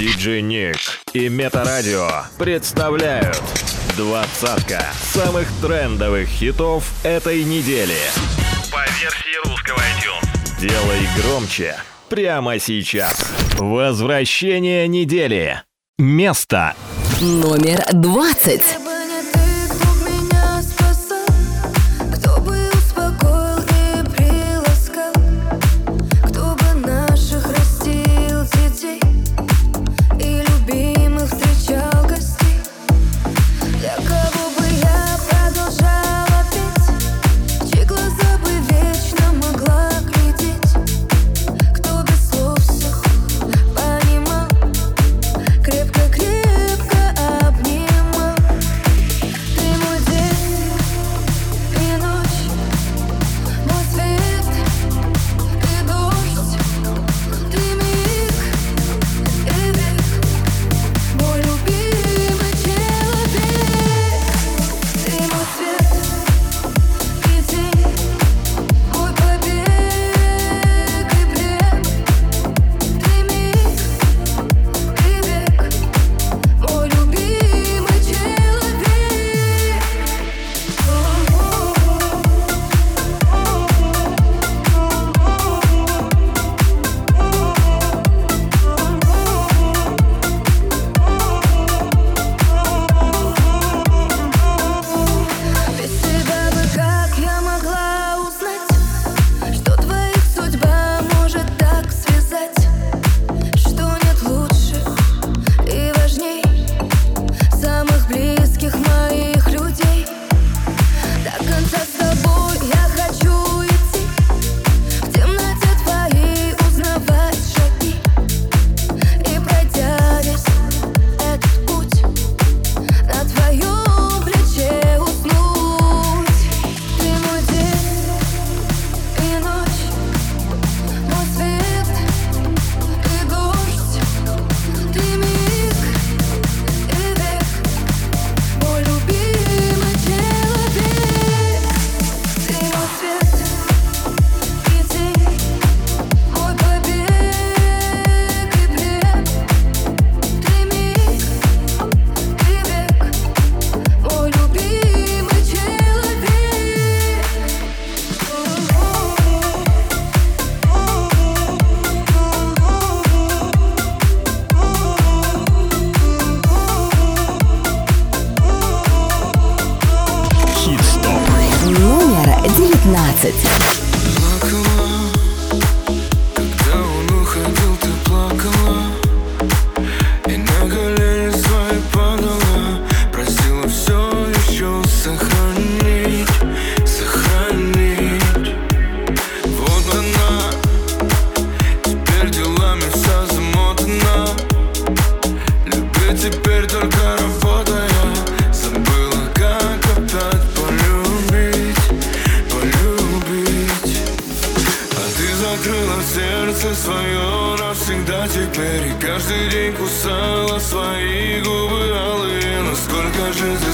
Диджей Ник и Метарадио представляют двадцатка самых трендовых хитов этой недели. По версии русского iTunes. Делай громче прямо сейчас. Возвращение недели. Место номер двадцать.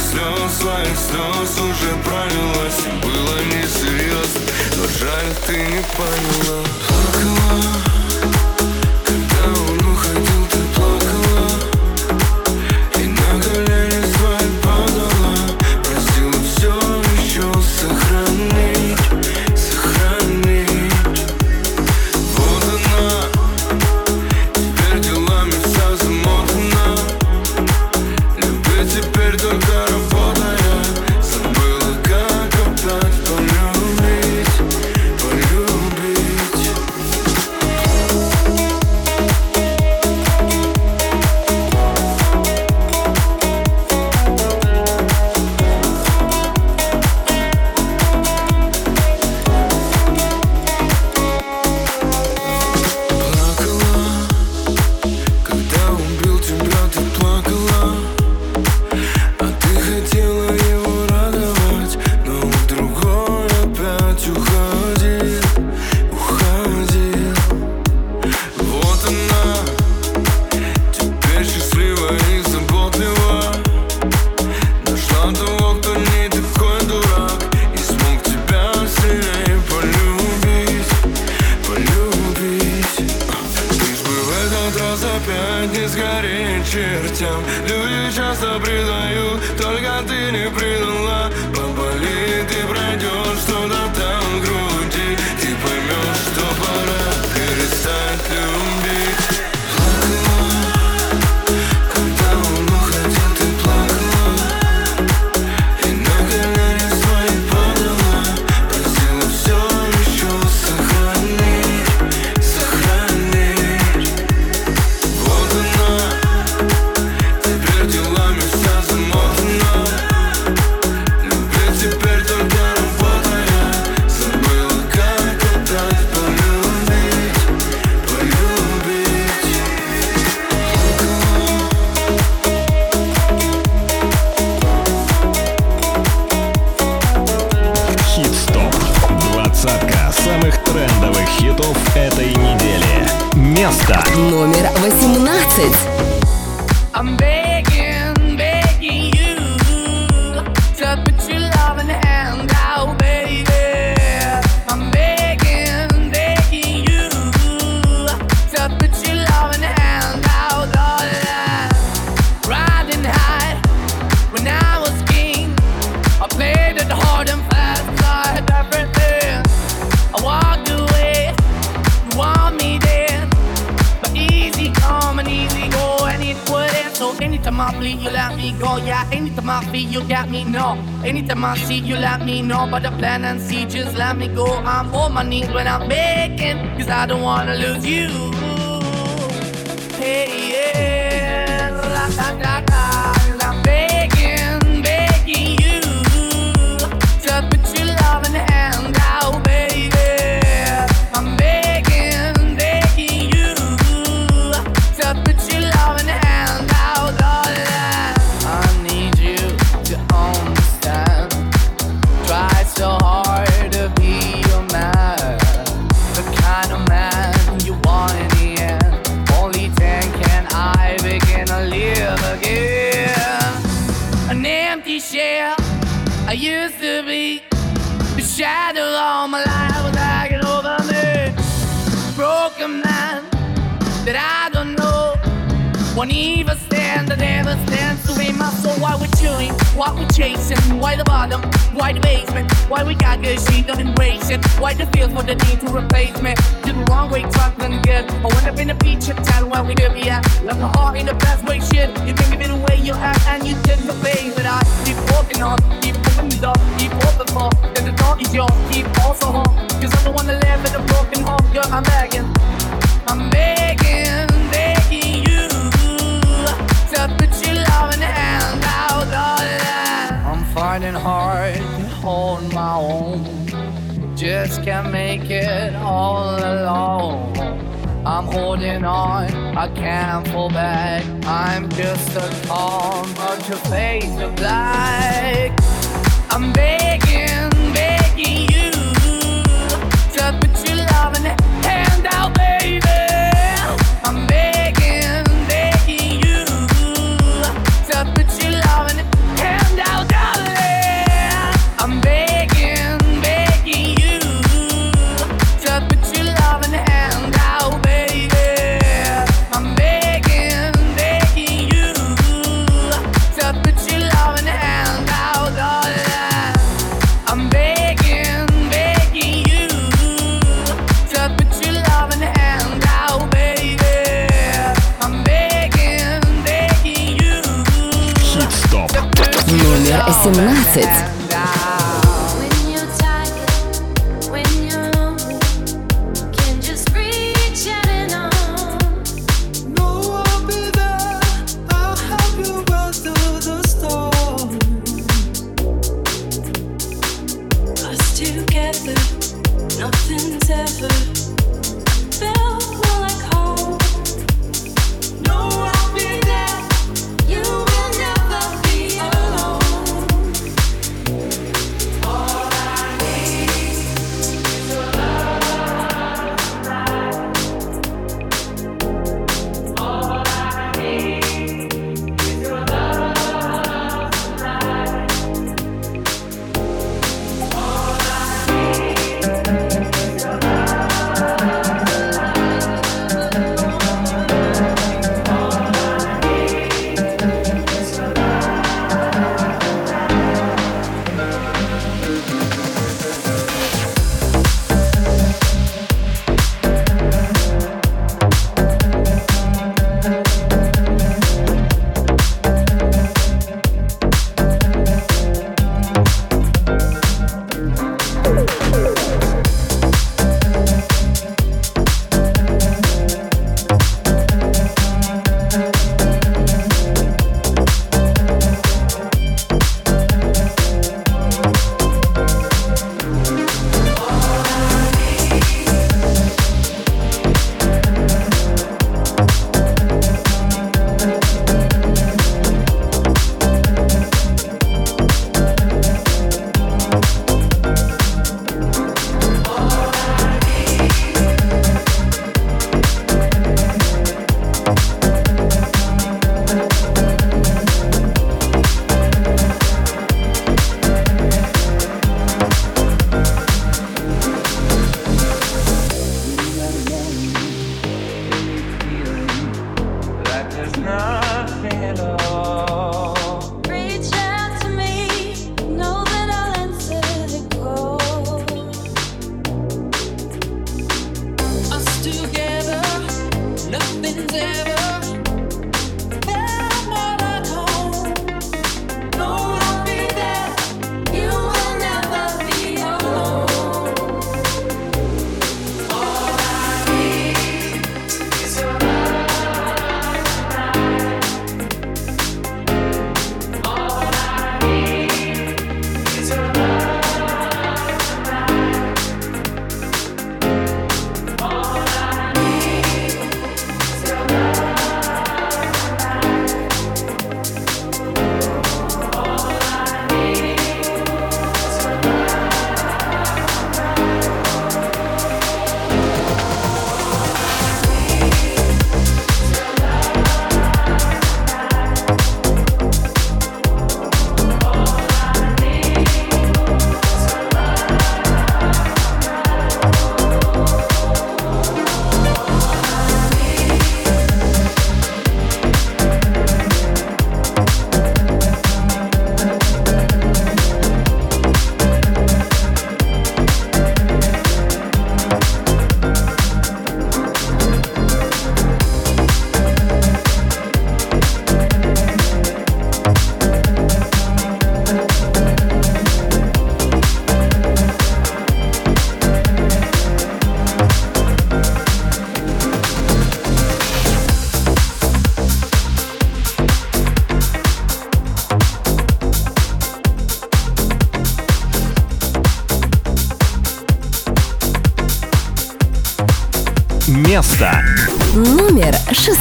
слез, своих слез уже пролилась И было несерьезно, но жаль, ты не поняла. Плакала Won't even stand, I never stand to be my soul. Why we chewing, why we chasing, why the bottom, why the basement, why we got good, she don't embrace it, why the feel for the need to replace me. Did the wrong way, talk none good. I went up in the feature town where we could be at. Left my heart in the best way, shit. You think of it the way you act and you did the face, but I keep walking on, keep moving the door, keep open for. Then the door is yours, keep also home. Cause I'm the one that live in a broken heart, girl. I'm begging, I'm begging, begging up, put your loving hand out. I'm fighting hard to hold my own. Just can't make it all alone. I'm holding on, I can't fall back. I'm just a calm of your face of black. I'm begging, begging you. Just put your loving hand out, baby. 17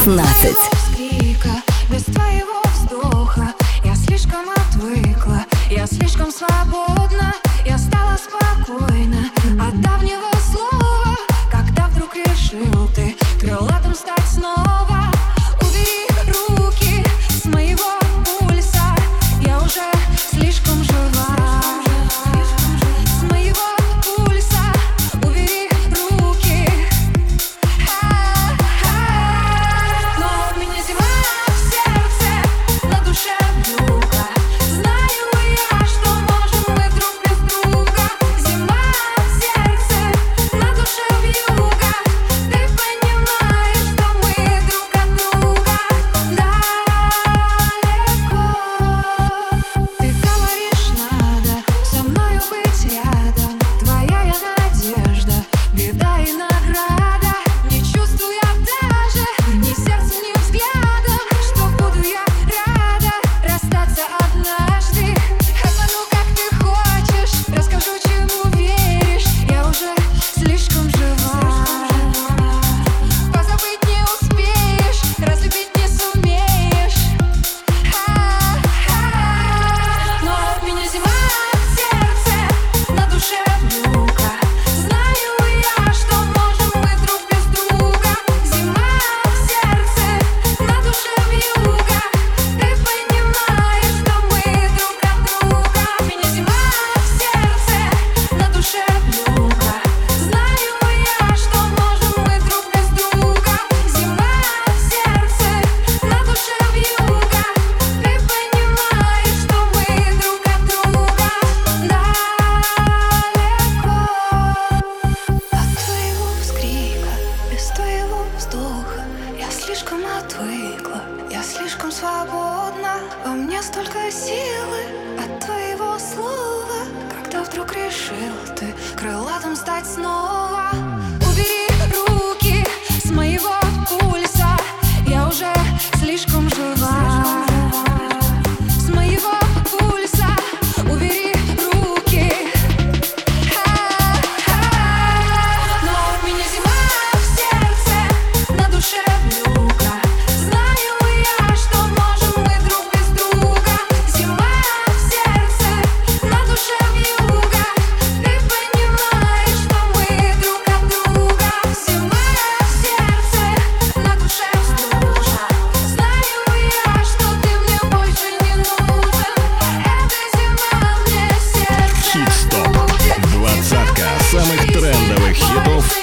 nothing.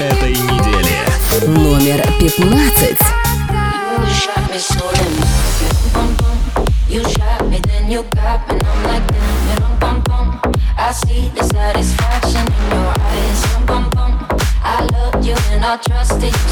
этой недели. Номер 15. You shot me, then you got me, and I'm like, damn, bum bum. I see the satisfaction in your eyes, bum bum. I loved you and I trusted you.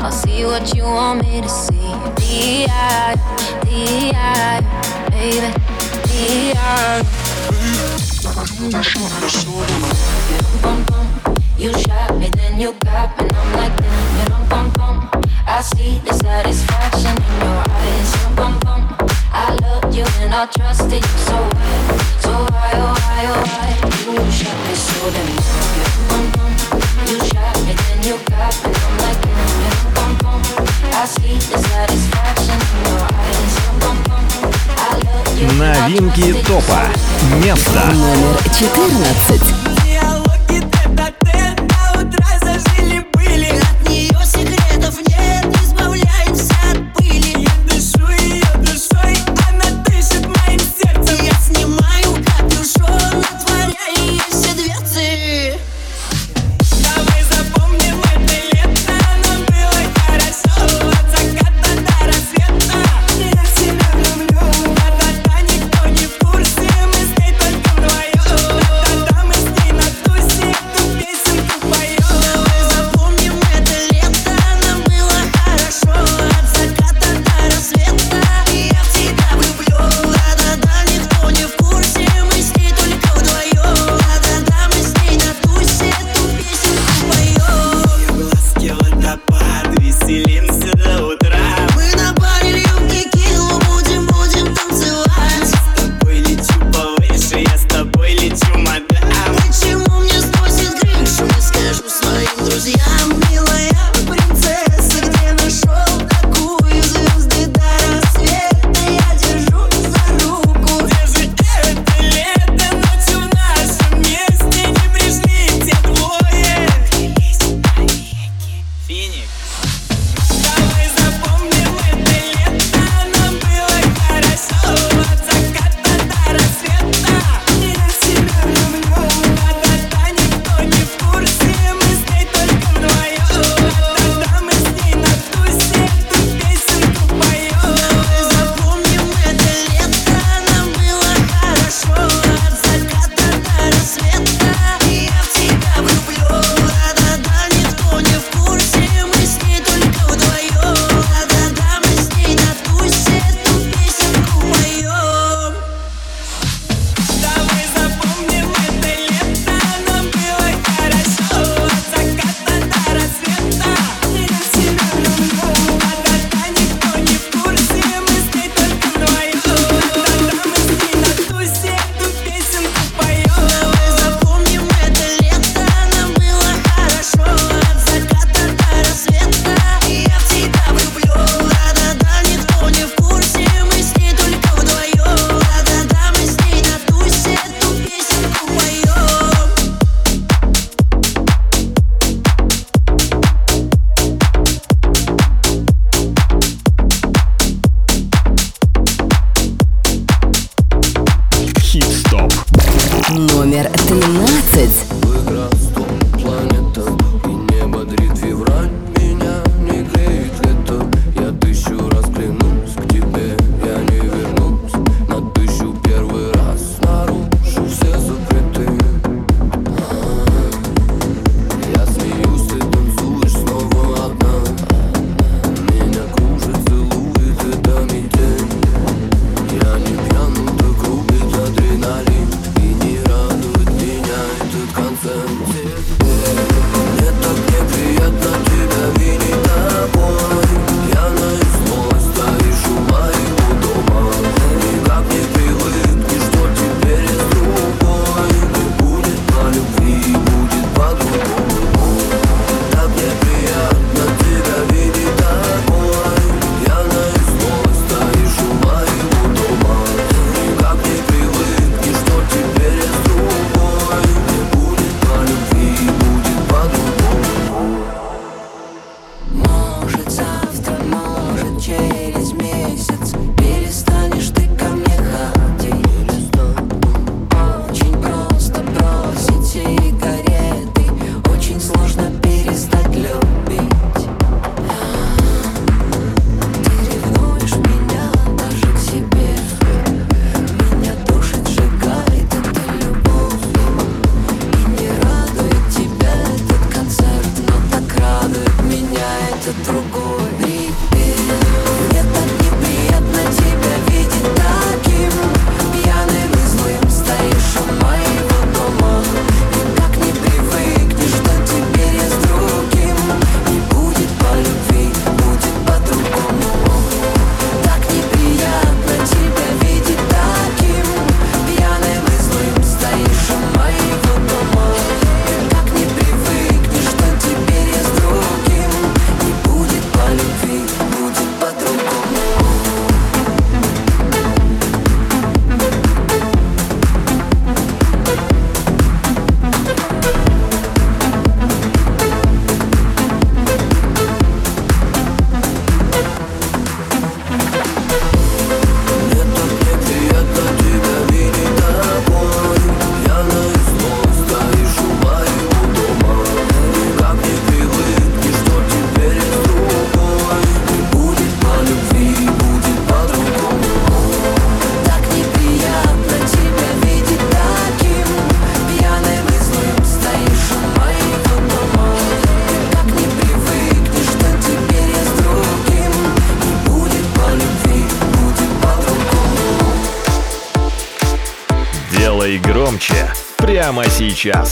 I'll see what you want me to see. D.I. D.I. Baby, D.I. Bum, bum, you shot me, then you got me, and I'm like, damn, you don't bum bum. I see the satisfaction in your eyes. Bum, bum, I loved you and I trusted you so why, So why, oh why, oh why? You shot me so damn. You bum bum, you shot me, then you got me, and I'm like, damn, you Новинки топа. Место номер 14.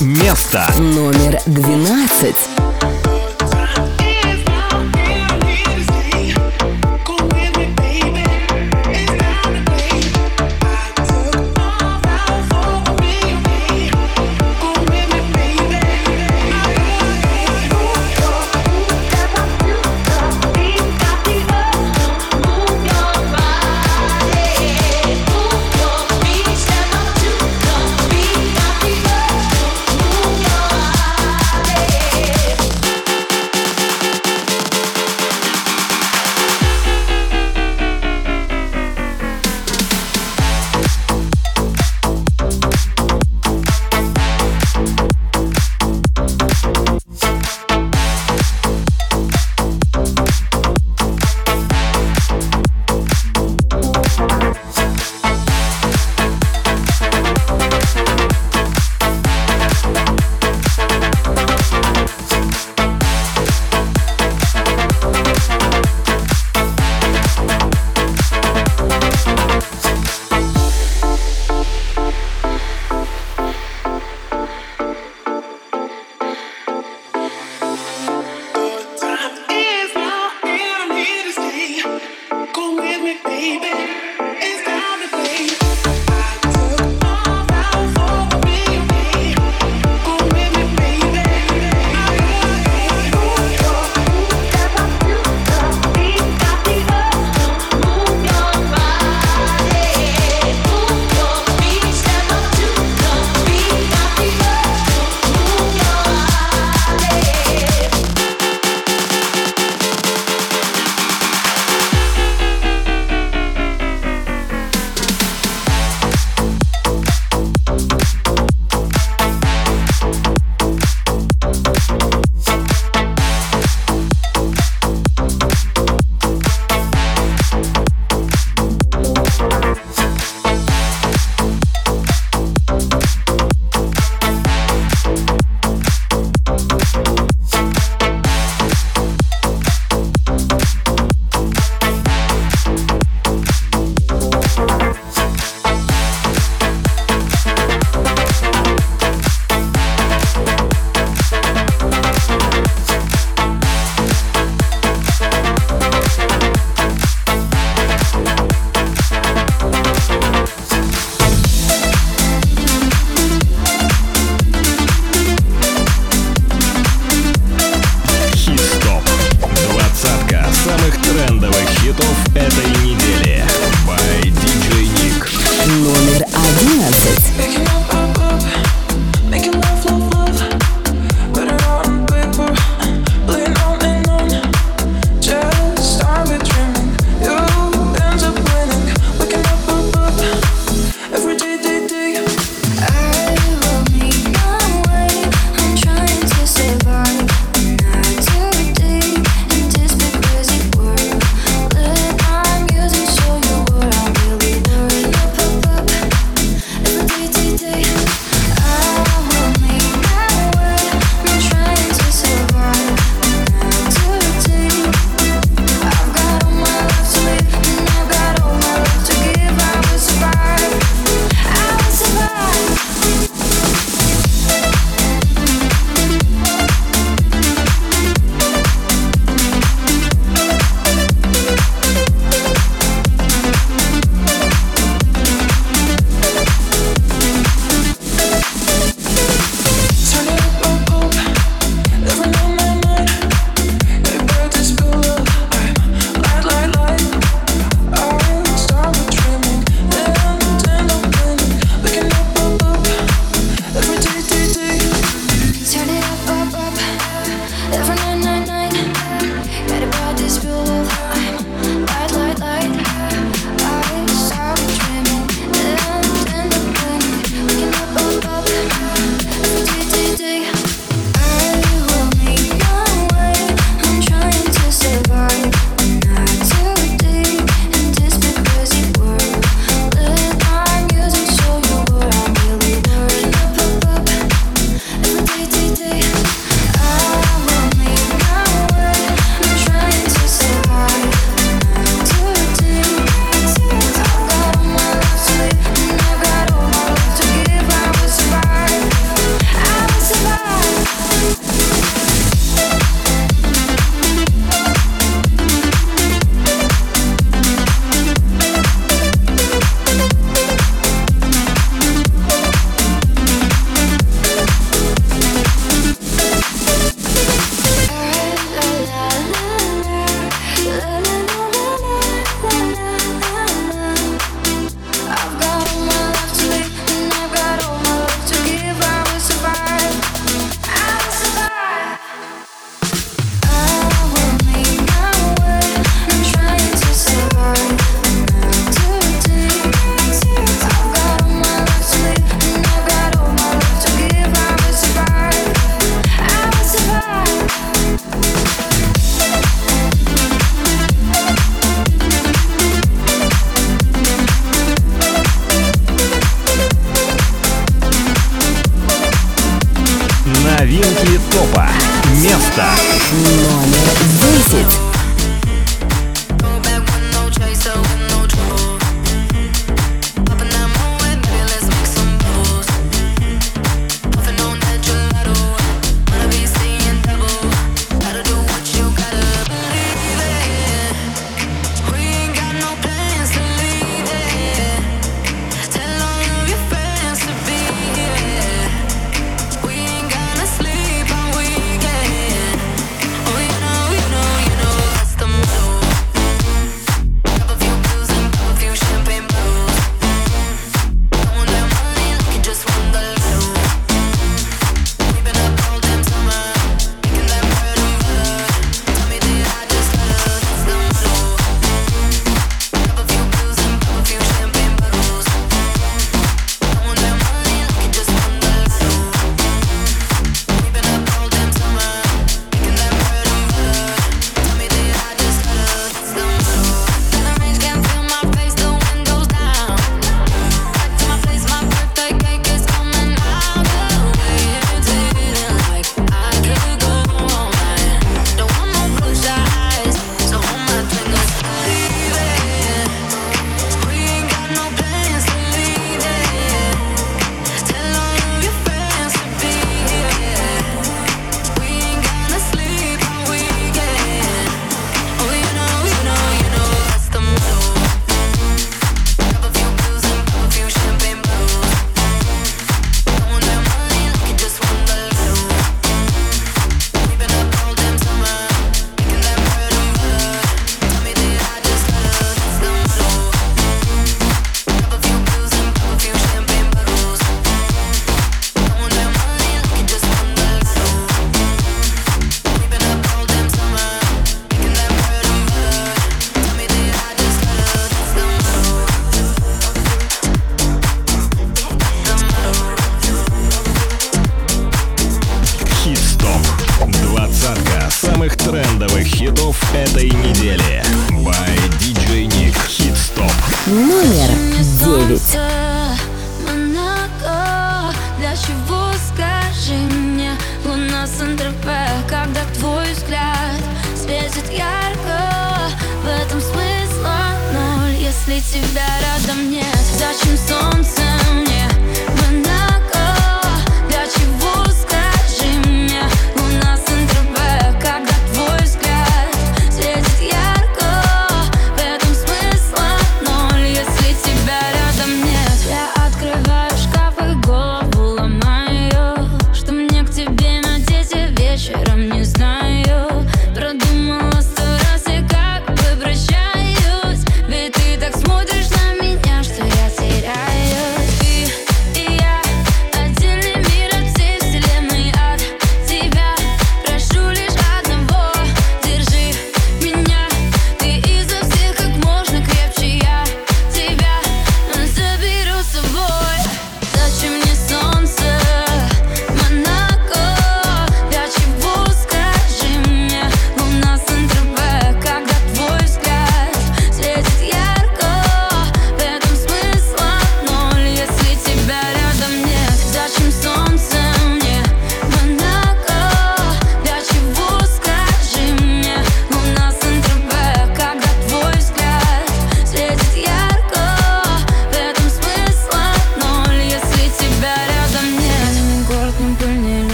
Место Номер двенадцать.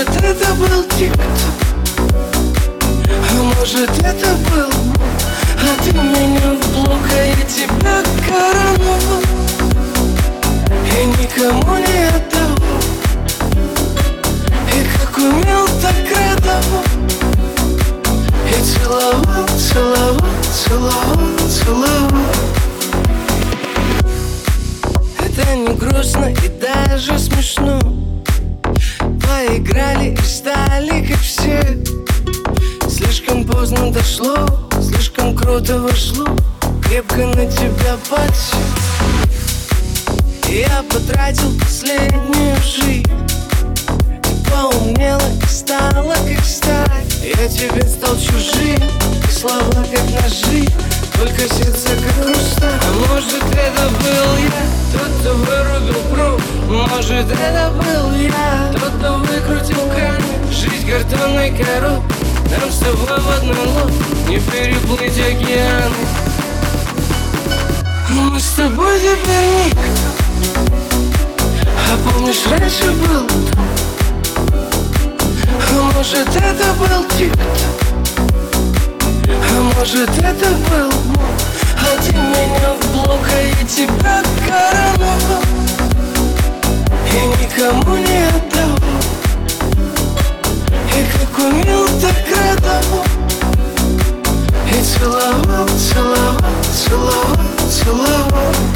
Может это был тик-ток? А может это был А ты меня в блок, а я тебя короновал И никому не отдавал И как умел, так радовал И целовал, целовал, целовал, целовал. Это не грустно и даже смешно Поиграли и стали как все Слишком поздно дошло, слишком круто вошло Крепко на тебя подсел. Я потратил последнюю жизнь Ты поумнела и стала как сталь. Я тебе стал чужим, слова как ножи Только сердце как хрусталь А может это был я, тот, кто вырубил круг. Может это был я, тот, кто выкрутил кран Жизнь картонной коробкой. Нам с тобой в одной лодке Не переплыть океаны Мы с тобой теперь никто А помнишь, раньше был? А может это был тик-ток Может это был Бог А ты меня в блок, а я тебя короновал И никому не отдавал и как умел, так радовал И целовал, целовал, целовал, целовал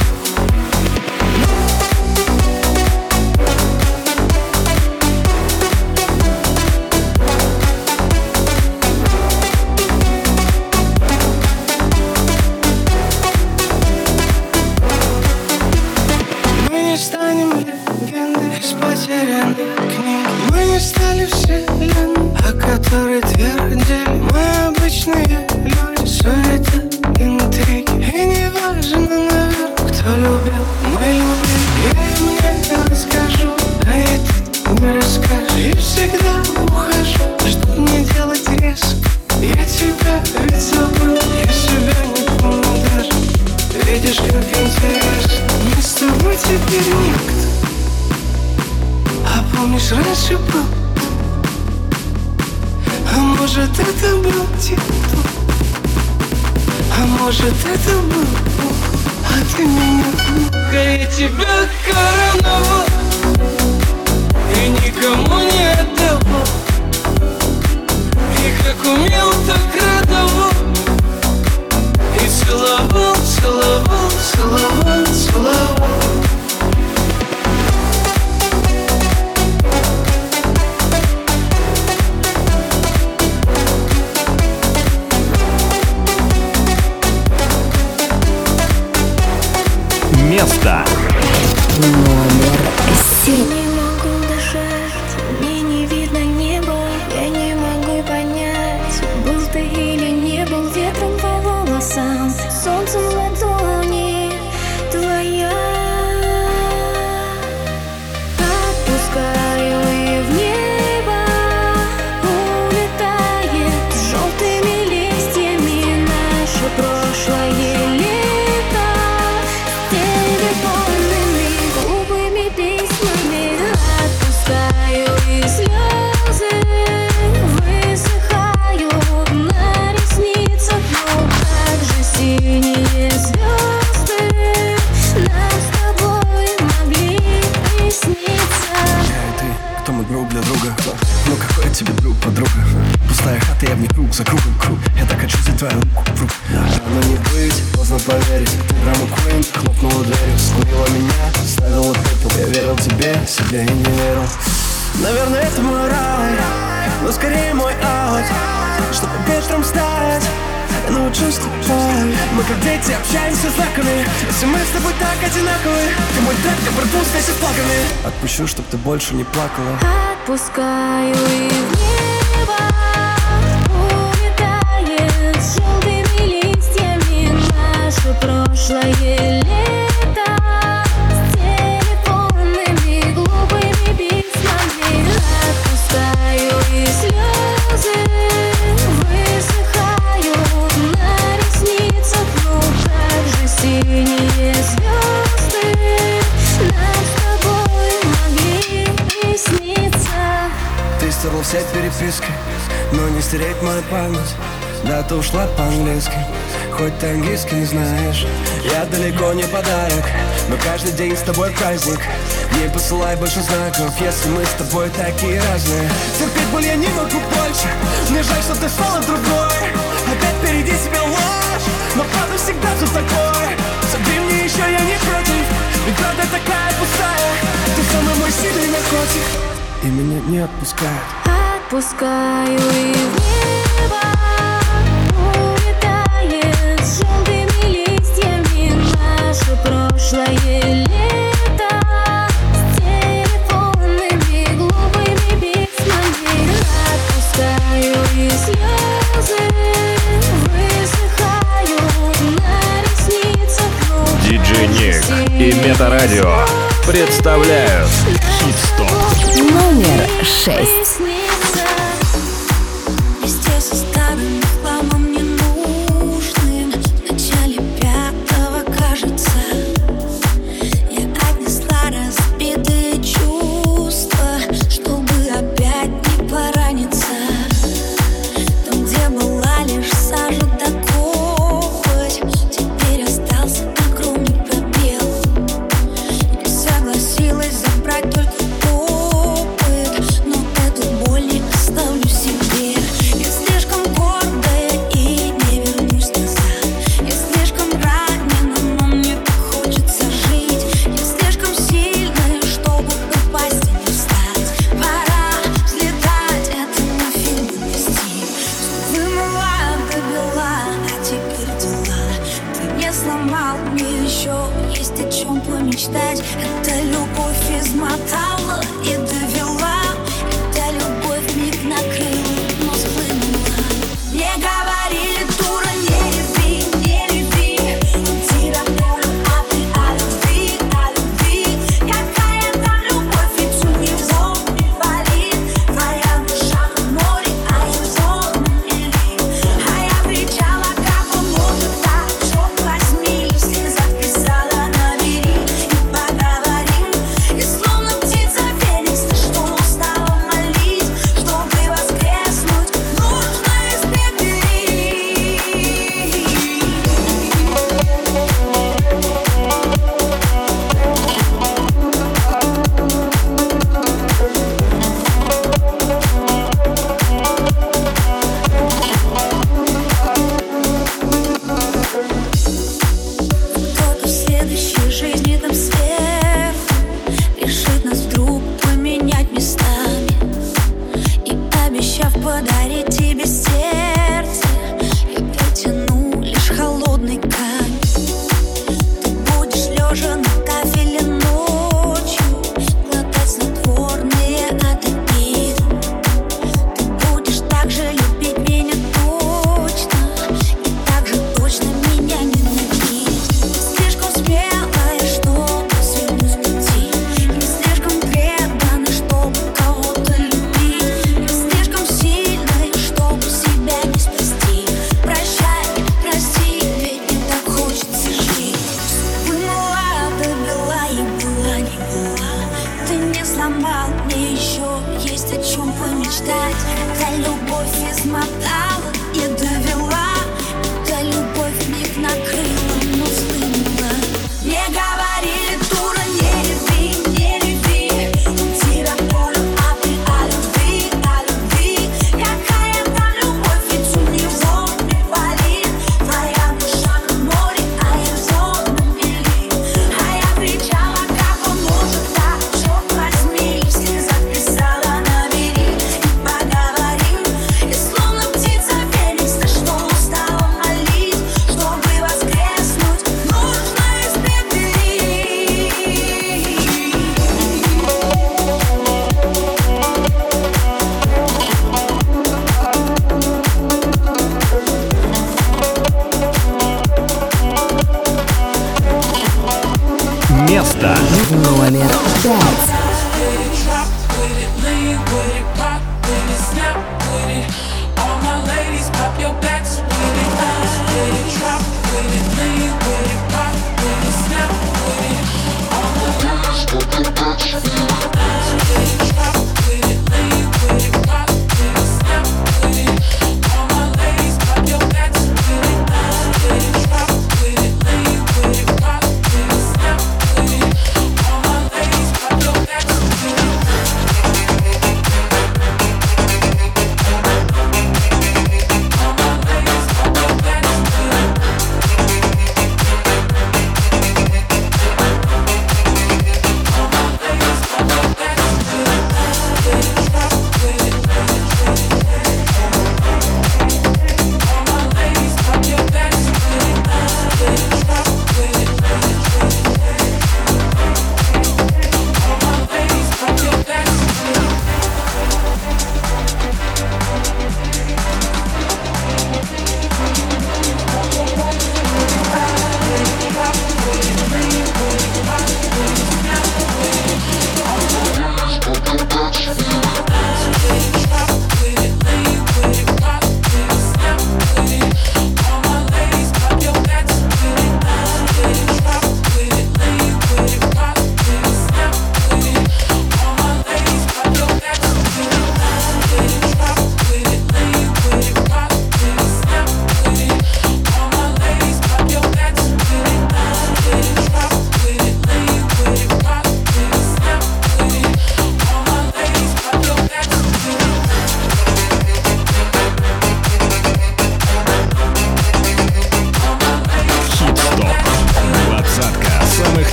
круг за кругом круг. Я так хочу взять твою руку в руку Рано не быть, поздно поверить. Ты драма Куин, хлопнула дверью Скурила меня, ставила пепел. Я верил тебе, себе и не верил. Наверное, это мой рай Но скорее мой аут Чтобы ветром стать я научусь тобой Мы как дети общаемся знаками Если мы с тобой так одинаковы. Ты мой трек, я вместе с плаками. Отпущу, чтоб ты больше не плакала. Отпускаю и в Прошлое лето с телефонными глупыми письмами Отпускаю и слезы высыхают на ресницах Ну же синие звезды. Нам тобой могли и Ты стала все переписки, но не стереть мою память. Да ты ушла по-английски хоть ты английский не знаешь. Я далеко не подарок, но каждый день с тобой праздник. Не посылай больше знаков, если мы с тобой такие разные. Терпеть боль я не могу больше, мне жаль, что ты стала другой. Опять впереди себя ложь, но правда всегда тут такой Собери мне еще, я не против, ведь правда такая пустая. Ты самый мой сильный наркотик, и меня не отпускают. Отпускаю и в небо. Диджей Ник и Метарадио представляют Хит-стоп Номер шесть.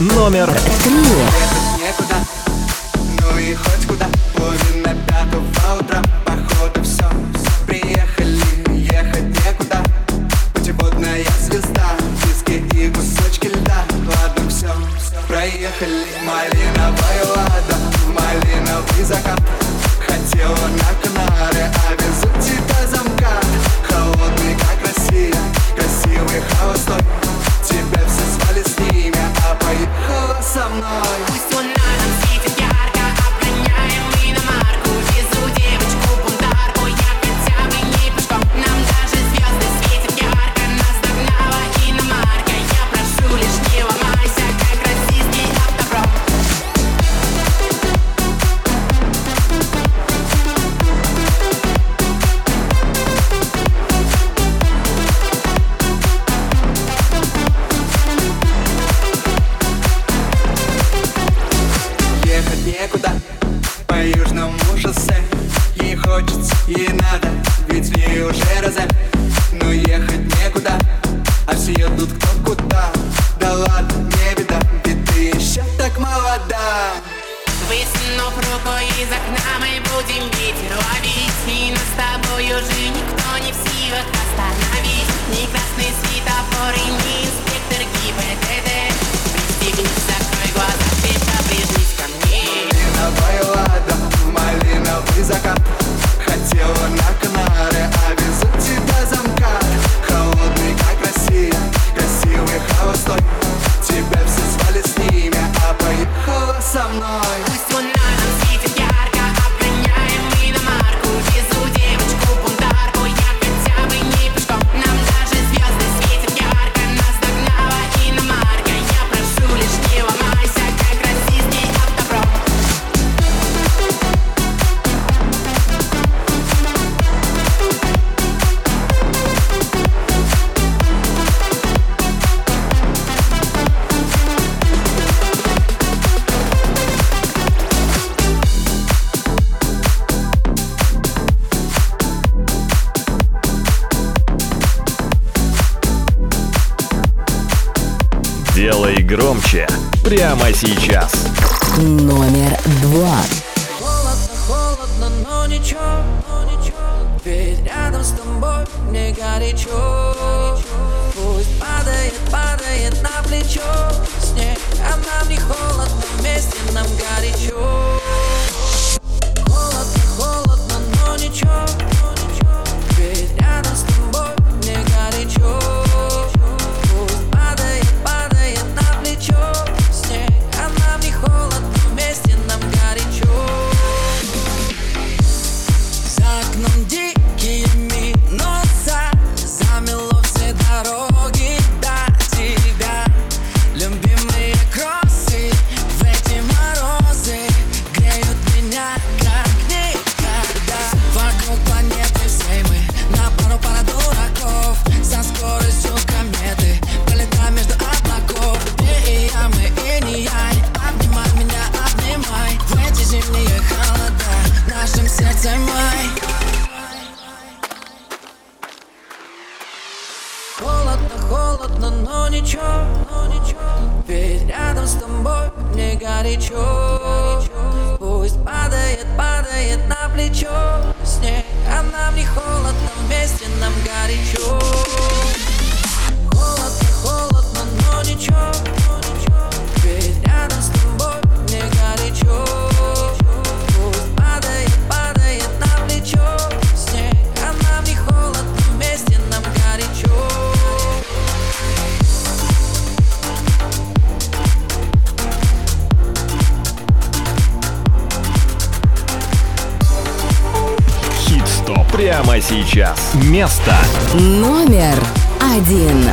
номер три. Некуда, ну и хоть куда, утра. ничего, но ничего Ведь рядом с тобой мне горячо Пусть падает, падает на плечо. Снег, а нам не холодно, вместе нам горячо. Холодно, холодно, но ничего. сейчас. Место номер один.